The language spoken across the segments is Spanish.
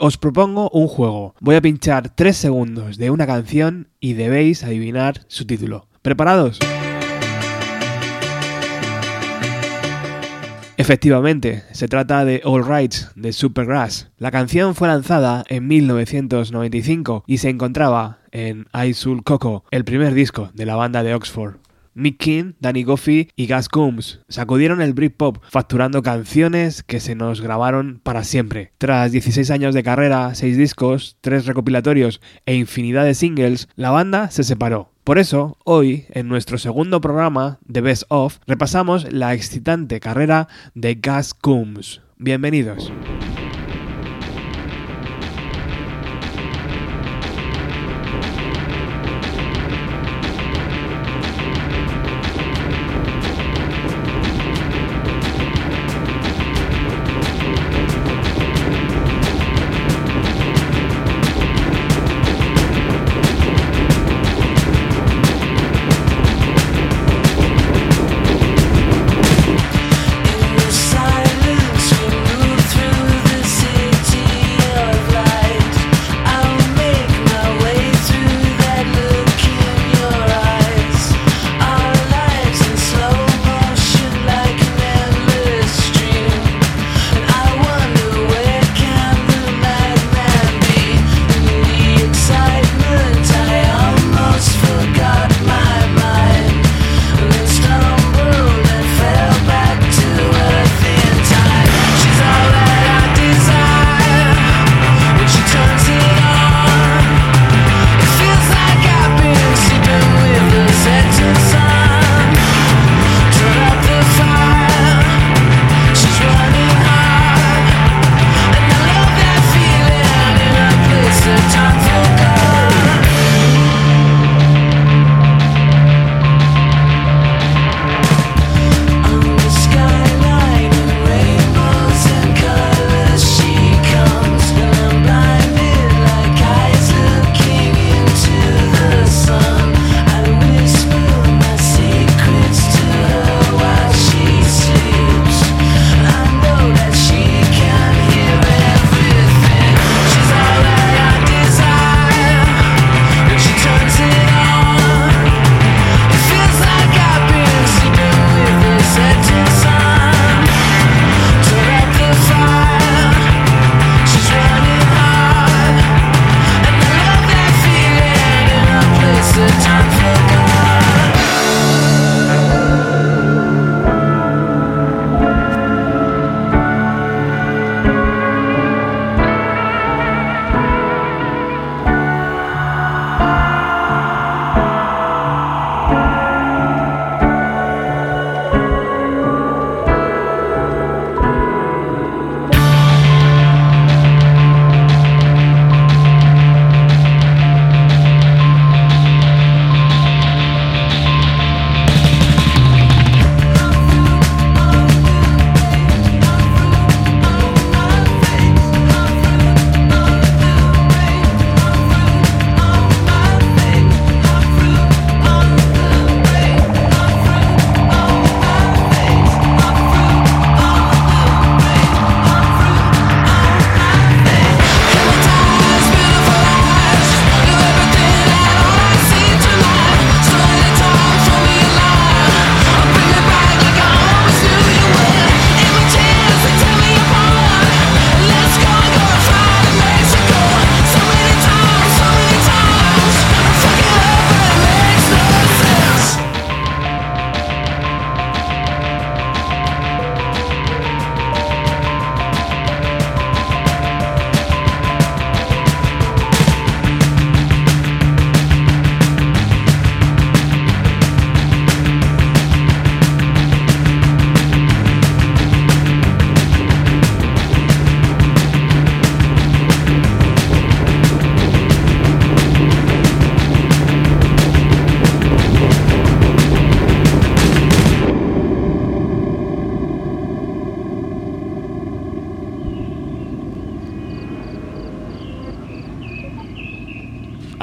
Os propongo un juego. Voy a pinchar 3 segundos de una canción y debéis adivinar su título. ¿Preparados? Efectivamente, se trata de All Rights de Supergrass. La canción fue lanzada en 1995 y se encontraba en I Soul Coco, el primer disco de la banda de Oxford. Mick King, Danny Goffey y Gas Coombs sacudieron el Britpop facturando canciones que se nos grabaron para siempre. Tras 16 años de carrera, 6 discos, 3 recopilatorios e infinidad de singles, la banda se separó. Por eso, hoy, en nuestro segundo programa de Best Of, repasamos la excitante carrera de Gas Coombs. Bienvenidos.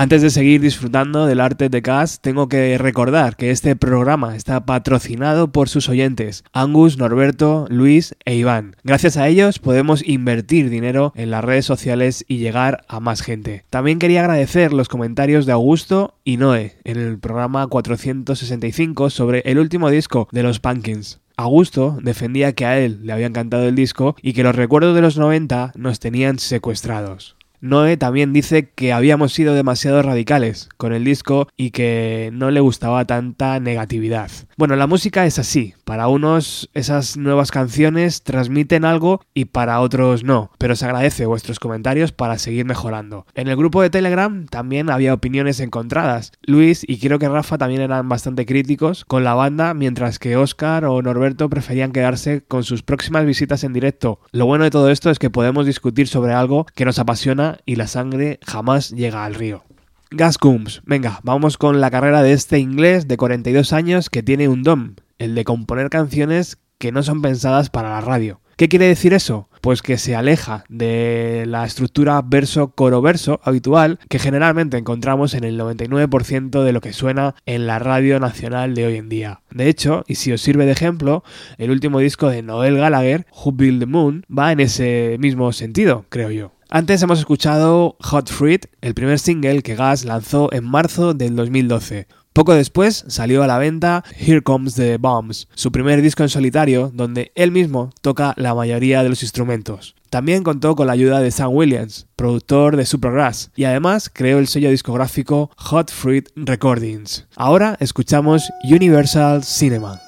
Antes de seguir disfrutando del arte de Gas, tengo que recordar que este programa está patrocinado por sus oyentes, Angus, Norberto, Luis e Iván. Gracias a ellos podemos invertir dinero en las redes sociales y llegar a más gente. También quería agradecer los comentarios de Augusto y Noé en el programa 465 sobre el último disco de los Pumpkins. Augusto defendía que a él le había encantado el disco y que los recuerdos de los 90 nos tenían secuestrados. Noé también dice que habíamos sido demasiado radicales con el disco y que no le gustaba tanta negatividad. Bueno, la música es así. Para unos esas nuevas canciones transmiten algo y para otros no. Pero se agradece vuestros comentarios para seguir mejorando. En el grupo de Telegram también había opiniones encontradas. Luis y creo que Rafa también eran bastante críticos con la banda, mientras que Oscar o Norberto preferían quedarse con sus próximas visitas en directo. Lo bueno de todo esto es que podemos discutir sobre algo que nos apasiona y la sangre jamás llega al río. Gas venga, vamos con la carrera de este inglés de 42 años que tiene un dom, el de componer canciones que no son pensadas para la radio. ¿Qué quiere decir eso? Pues que se aleja de la estructura verso-coro-verso habitual que generalmente encontramos en el 99% de lo que suena en la radio nacional de hoy en día. De hecho, y si os sirve de ejemplo, el último disco de Noel Gallagher, Who Built the Moon, va en ese mismo sentido, creo yo. Antes hemos escuchado Hot Fruit, el primer single que Gas lanzó en marzo del 2012. Poco después salió a la venta Here Comes the Bombs, su primer disco en solitario donde él mismo toca la mayoría de los instrumentos. También contó con la ayuda de Sam Williams, productor de Supergrass, y además creó el sello discográfico Hot Fruit Recordings. Ahora escuchamos Universal Cinema.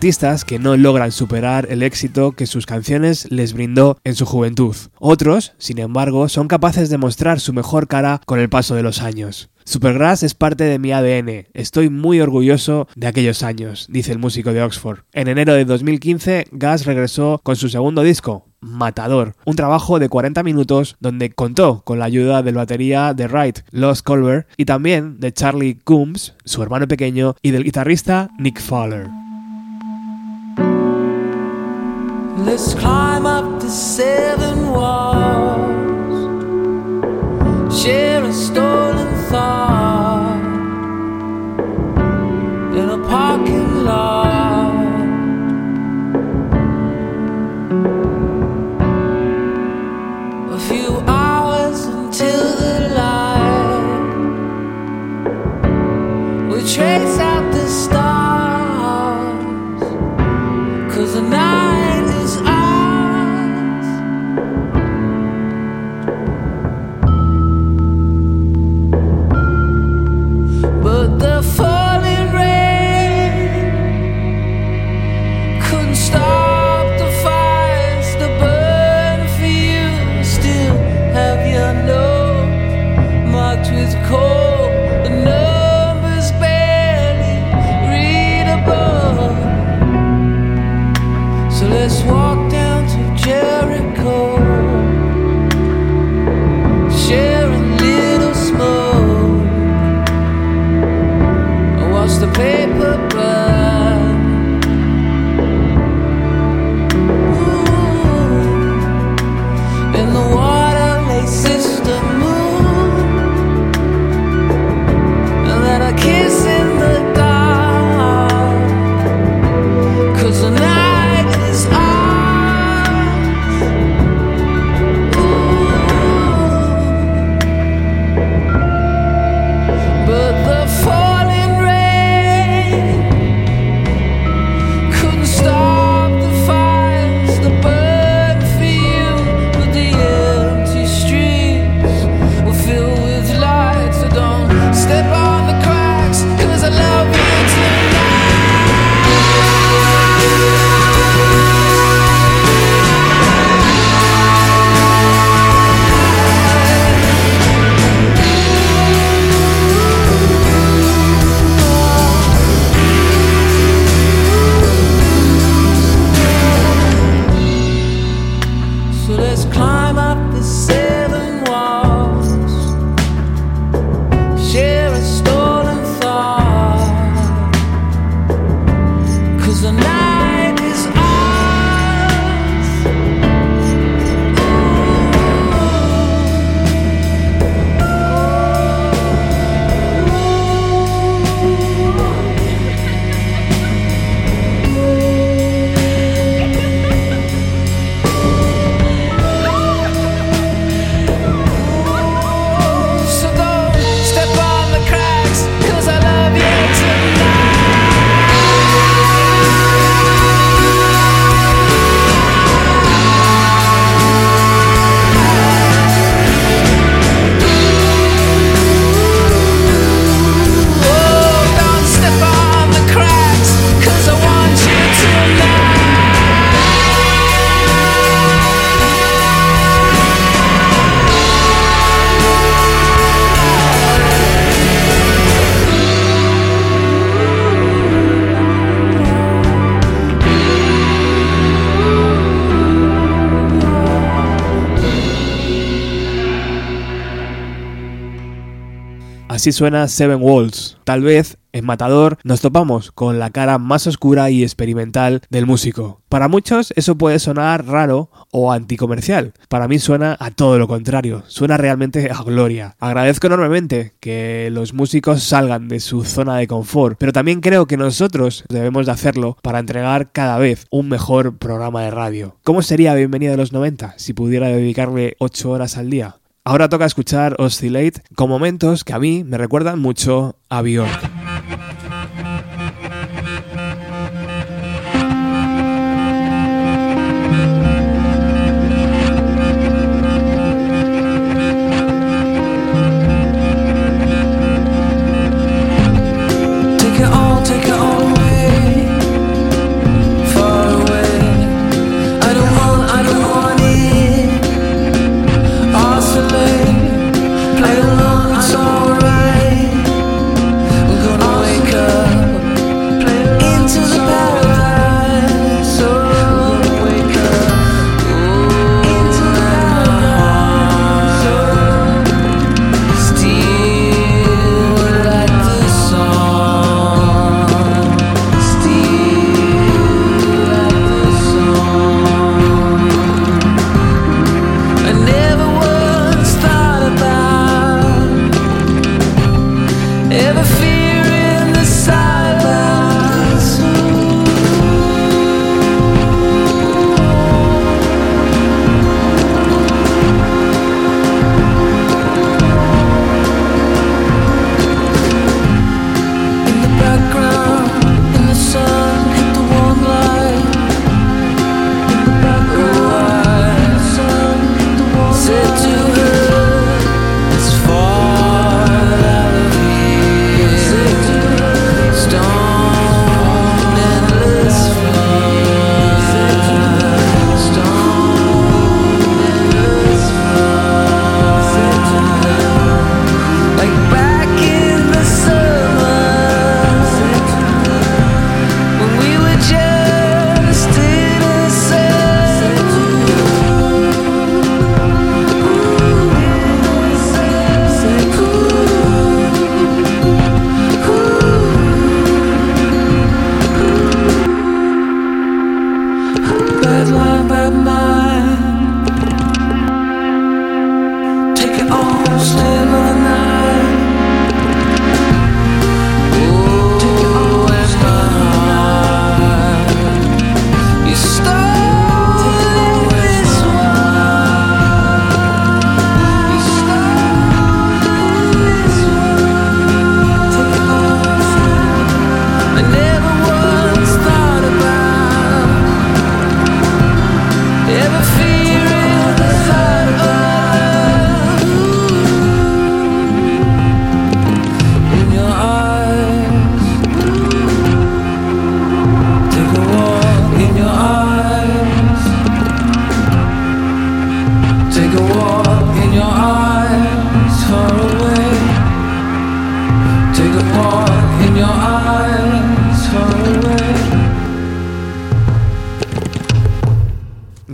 Artistas que no logran superar el éxito que sus canciones les brindó en su juventud. Otros, sin embargo, son capaces de mostrar su mejor cara con el paso de los años. Supergrass es parte de mi ADN. Estoy muy orgulloso de aquellos años, dice el músico de Oxford. En enero de 2015, Gas regresó con su segundo disco, Matador, un trabajo de 40 minutos donde contó con la ayuda del batería de Wright, Los Colbert, y también de Charlie Coombs, su hermano pequeño, y del guitarrista Nick Fowler. Let's climb up the seven walls, share a stolen thought in a parking lot. A few hours until the light, we trace out Así suena Seven Walls. Tal vez en Matador nos topamos con la cara más oscura y experimental del músico. Para muchos eso puede sonar raro o anticomercial. Para mí suena a todo lo contrario, suena realmente a gloria. Agradezco enormemente que los músicos salgan de su zona de confort, pero también creo que nosotros debemos de hacerlo para entregar cada vez un mejor programa de radio. ¿Cómo sería Bienvenida de los 90 si pudiera dedicarle 8 horas al día? Ahora toca escuchar Oscillate con momentos que a mí me recuerdan mucho a Bjork.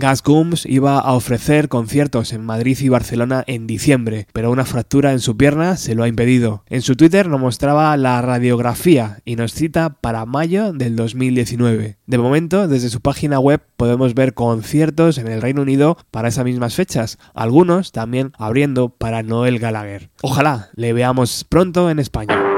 Gas Gums iba a ofrecer conciertos en Madrid y Barcelona en diciembre, pero una fractura en su pierna se lo ha impedido. En su Twitter nos mostraba la radiografía y nos cita para mayo del 2019. De momento, desde su página web podemos ver conciertos en el Reino Unido para esas mismas fechas, algunos también abriendo para Noel Gallagher. Ojalá le veamos pronto en España.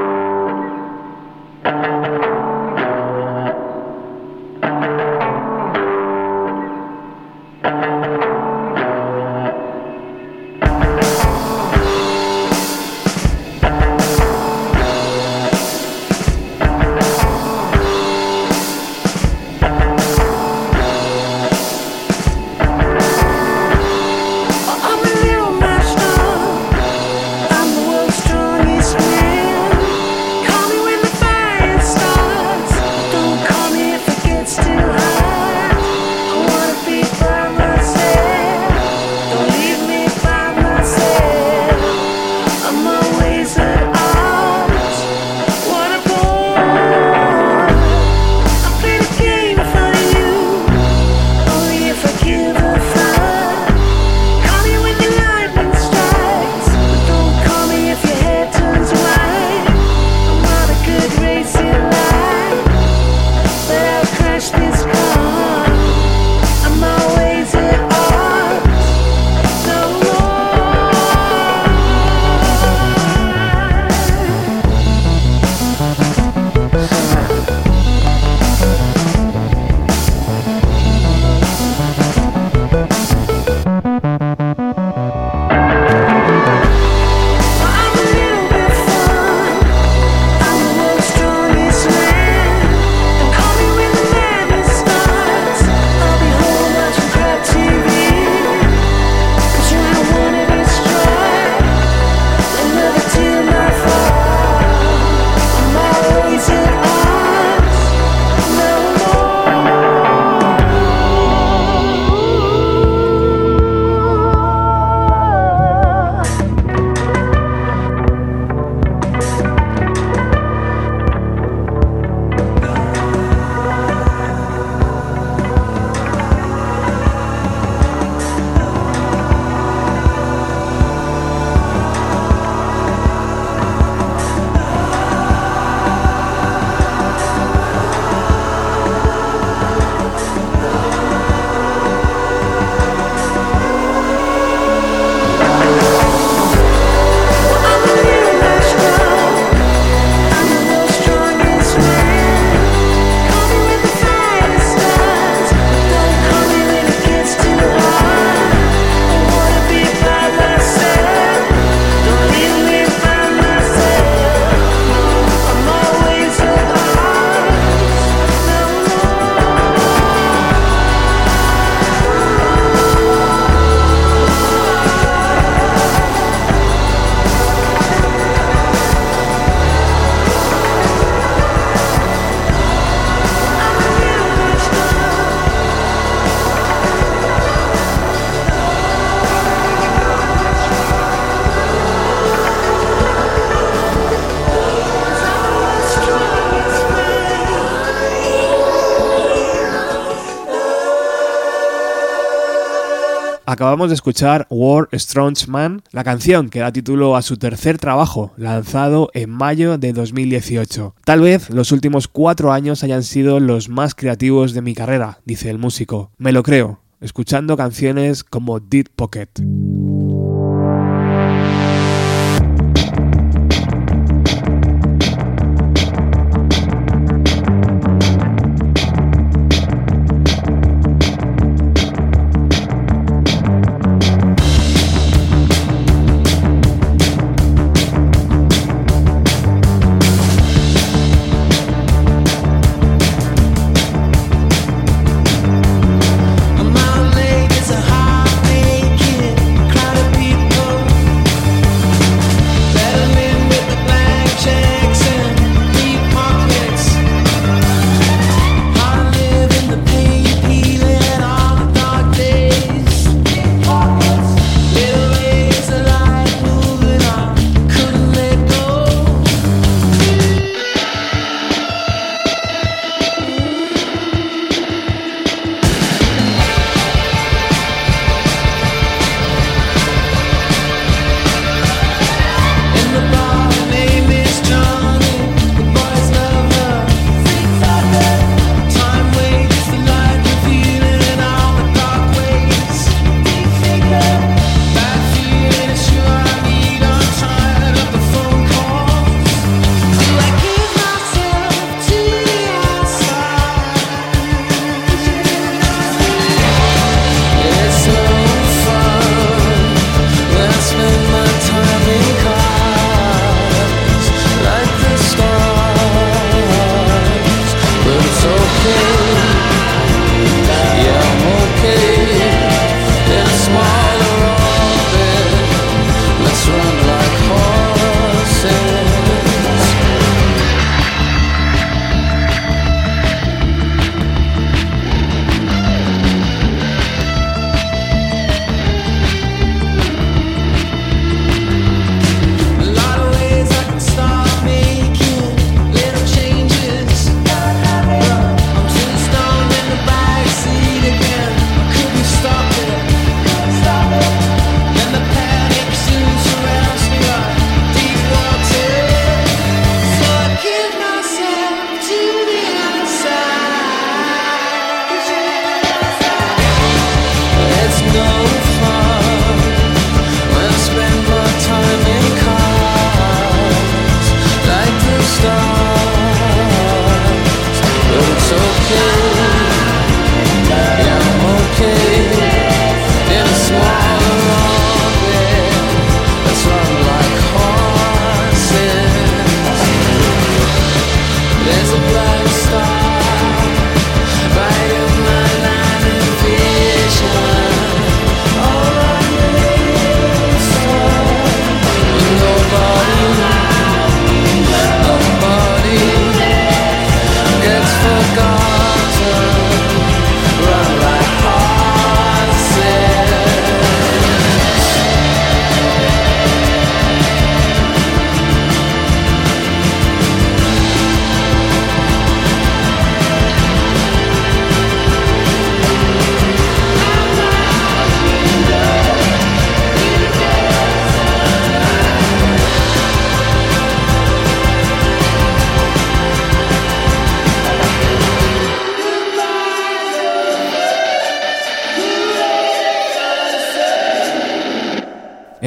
Acabamos de escuchar War Strong Man, la canción que da título a su tercer trabajo, lanzado en mayo de 2018. Tal vez los últimos cuatro años hayan sido los más creativos de mi carrera, dice el músico. Me lo creo, escuchando canciones como Deep Pocket.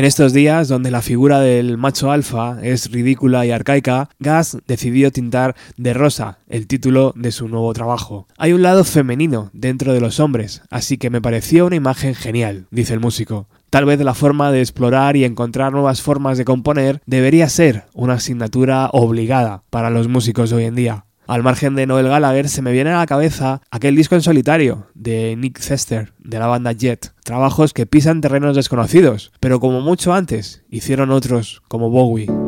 En estos días, donde la figura del macho alfa es ridícula y arcaica, Gas decidió tintar de rosa el título de su nuevo trabajo. Hay un lado femenino dentro de los hombres, así que me pareció una imagen genial, dice el músico. Tal vez la forma de explorar y encontrar nuevas formas de componer debería ser una asignatura obligada para los músicos de hoy en día. Al margen de Noel Gallagher, se me viene a la cabeza aquel disco en solitario de Nick Cester, de la banda Jet. Trabajos que pisan terrenos desconocidos, pero como mucho antes, hicieron otros como Bowie.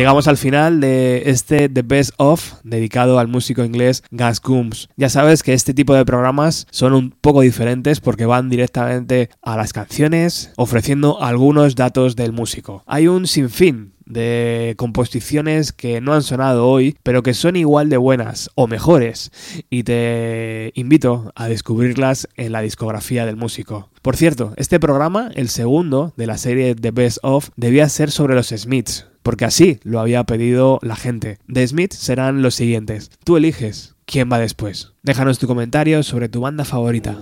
Llegamos al final de este The Best Of dedicado al músico inglés Gus Coombs. Ya sabes que este tipo de programas son un poco diferentes porque van directamente a las canciones ofreciendo algunos datos del músico. Hay un sinfín de composiciones que no han sonado hoy, pero que son igual de buenas o mejores, y te invito a descubrirlas en la discografía del músico. Por cierto, este programa, el segundo de la serie The Best Of, debía ser sobre los Smiths, porque así lo había pedido la gente. The Smiths serán los siguientes. Tú eliges quién va después. Déjanos tu comentario sobre tu banda favorita.